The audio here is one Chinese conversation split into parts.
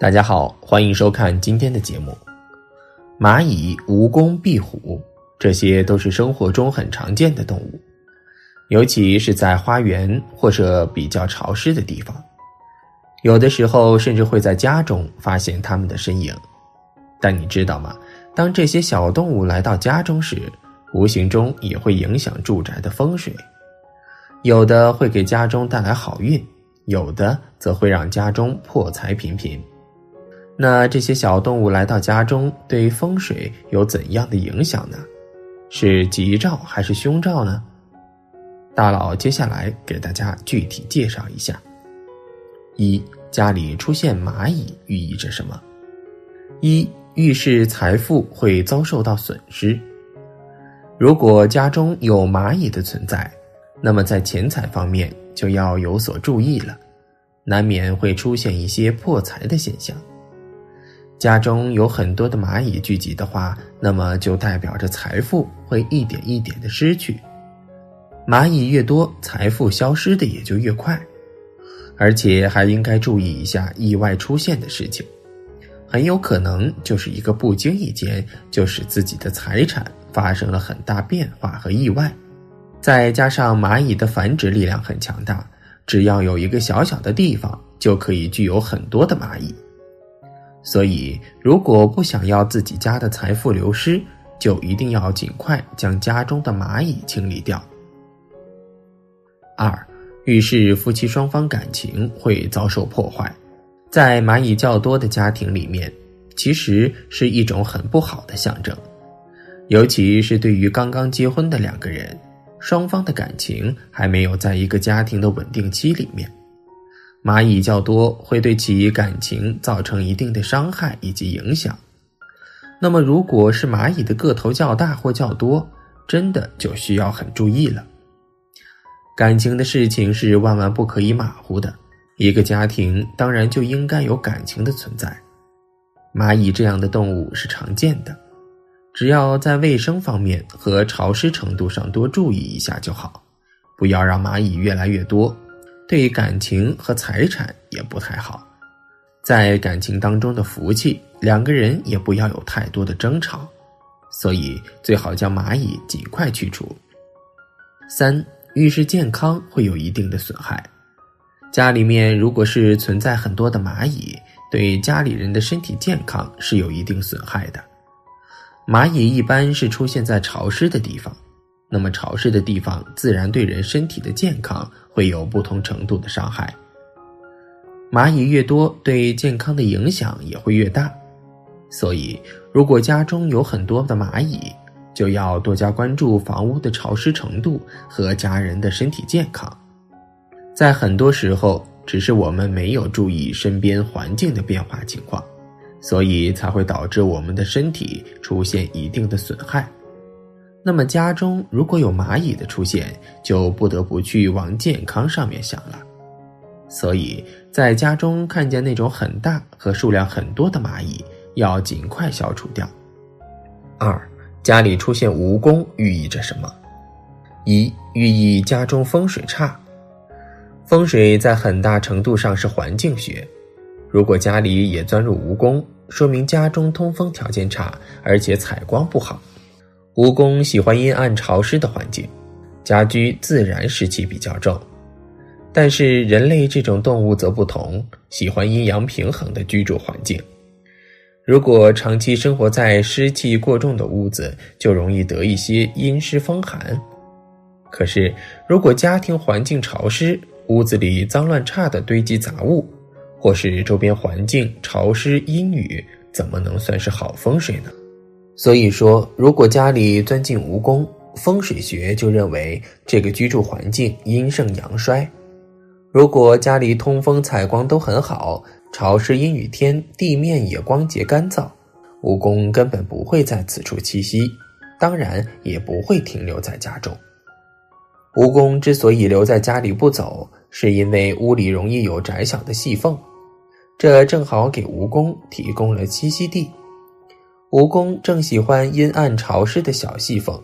大家好，欢迎收看今天的节目。蚂蚁、蜈蚣、壁虎，这些都是生活中很常见的动物，尤其是在花园或者比较潮湿的地方，有的时候甚至会在家中发现它们的身影。但你知道吗？当这些小动物来到家中时，无形中也会影响住宅的风水，有的会给家中带来好运，有的则会让家中破财频频。那这些小动物来到家中，对风水有怎样的影响呢？是吉兆还是凶兆呢？大佬接下来给大家具体介绍一下。一家里出现蚂蚁寓意着什么？一预示财富会遭受到损失。如果家中有蚂蚁的存在，那么在钱财方面就要有所注意了，难免会出现一些破财的现象。家中有很多的蚂蚁聚集的话，那么就代表着财富会一点一点的失去。蚂蚁越多，财富消失的也就越快。而且还应该注意一下意外出现的事情，很有可能就是一个不经意间就使自己的财产发生了很大变化和意外。再加上蚂蚁的繁殖力量很强大，只要有一个小小的地方，就可以具有很多的蚂蚁。所以，如果不想要自己家的财富流失，就一定要尽快将家中的蚂蚁清理掉。二，预示夫妻双方感情会遭受破坏，在蚂蚁较多的家庭里面，其实是一种很不好的象征，尤其是对于刚刚结婚的两个人，双方的感情还没有在一个家庭的稳定期里面。蚂蚁较多会对其感情造成一定的伤害以及影响。那么，如果是蚂蚁的个头较大或较多，真的就需要很注意了。感情的事情是万万不可以马虎的。一个家庭当然就应该有感情的存在。蚂蚁这样的动物是常见的，只要在卫生方面和潮湿程度上多注意一下就好，不要让蚂蚁越来越多。对感情和财产也不太好，在感情当中的福气，两个人也不要有太多的争吵，所以最好将蚂蚁尽快去除。三，遇事健康会有一定的损害，家里面如果是存在很多的蚂蚁，对家里人的身体健康是有一定损害的。蚂蚁一般是出现在潮湿的地方。那么潮湿的地方，自然对人身体的健康会有不同程度的伤害。蚂蚁越多，对健康的影响也会越大。所以，如果家中有很多的蚂蚁，就要多加关注房屋的潮湿程度和家人的身体健康。在很多时候，只是我们没有注意身边环境的变化情况，所以才会导致我们的身体出现一定的损害。那么家中如果有蚂蚁的出现，就不得不去往健康上面想了。所以在家中看见那种很大和数量很多的蚂蚁，要尽快消除掉。二，家里出现蜈蚣寓意着什么？一，寓意家中风水差。风水在很大程度上是环境学，如果家里也钻入蜈蚣，说明家中通风条件差，而且采光不好。蜈蚣喜欢阴暗潮湿的环境，家居自然湿气比较重。但是人类这种动物则不同，喜欢阴阳平衡的居住环境。如果长期生活在湿气过重的屋子，就容易得一些阴湿风寒。可是如果家庭环境潮湿，屋子里脏乱差的堆积杂物，或是周边环境潮湿阴雨，怎么能算是好风水呢？所以说，如果家里钻进蜈蚣，风水学就认为这个居住环境阴盛阳衰。如果家里通风采光都很好，潮湿阴雨天地面也光洁干燥，蜈蚣根本不会在此处栖息，当然也不会停留在家中。蜈蚣之所以留在家里不走，是因为屋里容易有窄小的细缝，这正好给蜈蚣提供了栖息地。蜈蚣正喜欢阴暗潮湿的小细缝，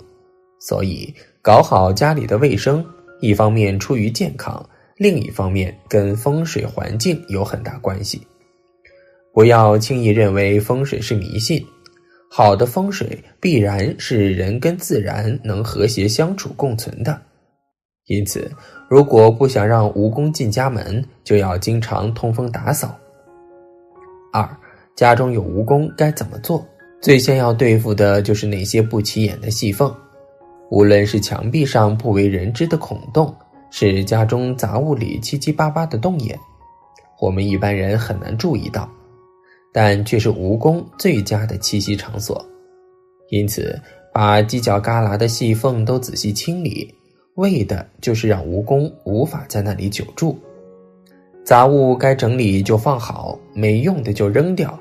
所以搞好家里的卫生，一方面出于健康，另一方面跟风水环境有很大关系。不要轻易认为风水是迷信。好的风水必然是人跟自然能和谐相处共存的。因此，如果不想让蜈蚣进家门，就要经常通风打扫。二，家中有蜈蚣该怎么做？最先要对付的就是那些不起眼的细缝，无论是墙壁上不为人知的孔洞，是家中杂物里七七八八的洞眼，我们一般人很难注意到，但却是蜈蚣最佳的栖息场所。因此，把犄角旮旯的细缝都仔细清理，为的就是让蜈蚣无法在那里久住。杂物该整理就放好，没用的就扔掉。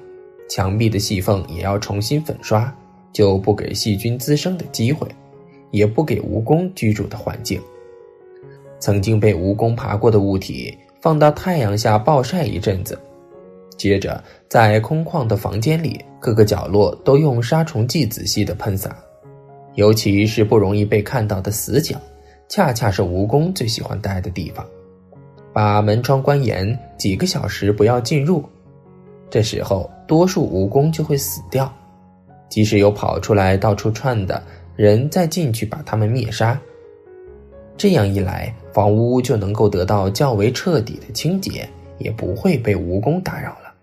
墙壁的细缝也要重新粉刷，就不给细菌滋生的机会，也不给蜈蚣居住的环境。曾经被蜈蚣爬过的物体放到太阳下暴晒一阵子，接着在空旷的房间里各个角落都用杀虫剂仔细的喷洒，尤其是不容易被看到的死角，恰恰是蜈蚣最喜欢待的地方。把门窗关严，几个小时不要进入。这时候，多数蜈蚣就会死掉。即使有跑出来到处窜的人，再进去把它们灭杀。这样一来，房屋就能够得到较为彻底的清洁，也不会被蜈蚣打扰了。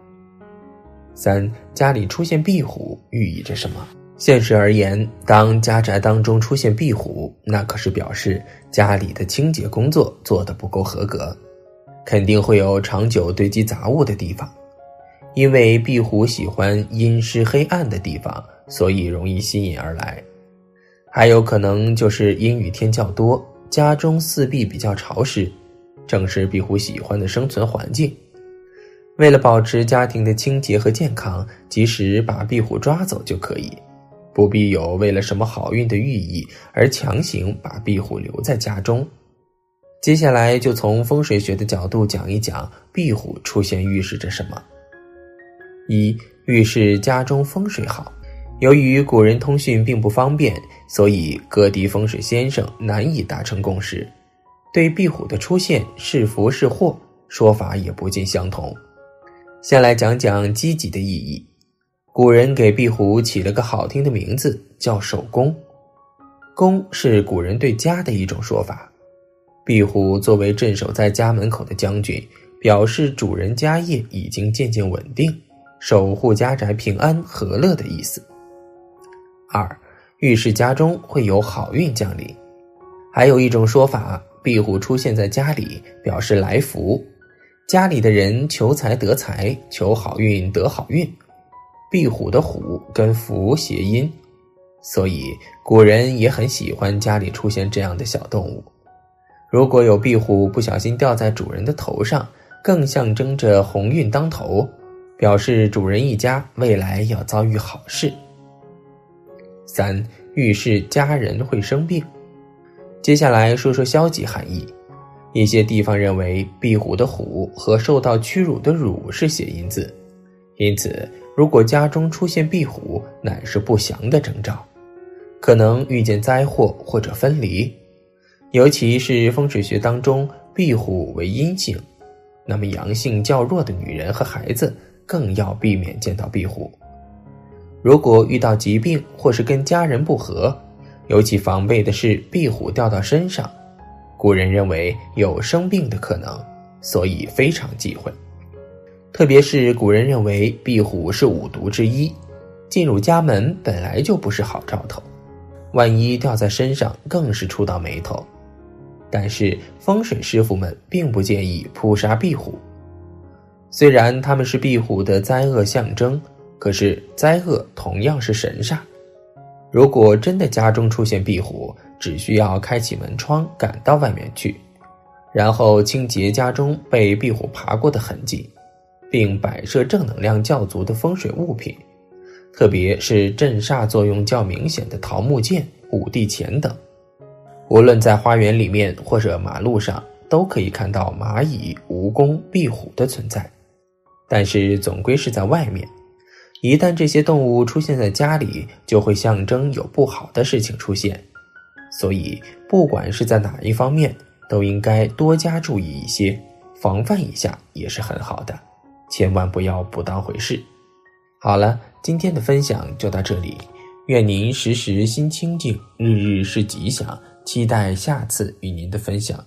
三，家里出现壁虎寓意着什么？现实而言，当家宅当中出现壁虎，那可是表示家里的清洁工作做得不够合格，肯定会有长久堆积杂物的地方。因为壁虎喜欢阴湿黑暗的地方，所以容易吸引而来。还有可能就是阴雨天较多，家中四壁比较潮湿，正是壁虎喜欢的生存环境。为了保持家庭的清洁和健康，及时把壁虎抓走就可以，不必有为了什么好运的寓意而强行把壁虎留在家中。接下来就从风水学的角度讲一讲壁虎出现预示着什么。一预示家中风水好。由于古人通讯并不方便，所以各地风水先生难以达成共识。对壁虎的出现是福是祸，说法也不尽相同。先来讲讲积极的意义。古人给壁虎起了个好听的名字，叫守宫。宫是古人对家的一种说法。壁虎作为镇守在家门口的将军，表示主人家业已经渐渐稳定。守护家宅平安和乐的意思。二，预示家中会有好运降临。还有一种说法，壁虎出现在家里，表示来福，家里的人求财得财，求好运得好运。壁虎的虎跟福谐音，所以古人也很喜欢家里出现这样的小动物。如果有壁虎不小心掉在主人的头上，更象征着鸿运当头。表示主人一家未来要遭遇好事。三，预示家人会生病。接下来说说消极含义。一些地方认为壁虎的虎和受到屈辱的辱是谐音字，因此如果家中出现壁虎，乃是不祥的征兆，可能遇见灾祸或者分离。尤其是风水学当中，壁虎为阴性，那么阳性较弱的女人和孩子。更要避免见到壁虎。如果遇到疾病或是跟家人不和，尤其防备的是壁虎掉到身上。古人认为有生病的可能，所以非常忌讳。特别是古人认为壁虎是五毒之一，进入家门本来就不是好兆头，万一掉在身上更是触到眉头。但是风水师傅们并不建议扑杀壁虎。虽然他们是壁虎的灾厄象征，可是灾厄同样是神煞。如果真的家中出现壁虎，只需要开启门窗赶到外面去，然后清洁家中被壁虎爬过的痕迹，并摆设正能量较足的风水物品，特别是镇煞作用较明显的桃木剑、五帝钱等。无论在花园里面或者马路上，都可以看到蚂蚁、蜈蚣、壁虎的存在。但是总归是在外面，一旦这些动物出现在家里，就会象征有不好的事情出现。所以，不管是在哪一方面，都应该多加注意一些，防范一下也是很好的。千万不要不当回事。好了，今天的分享就到这里，愿您时时心清静，日日是吉祥。期待下次与您的分享。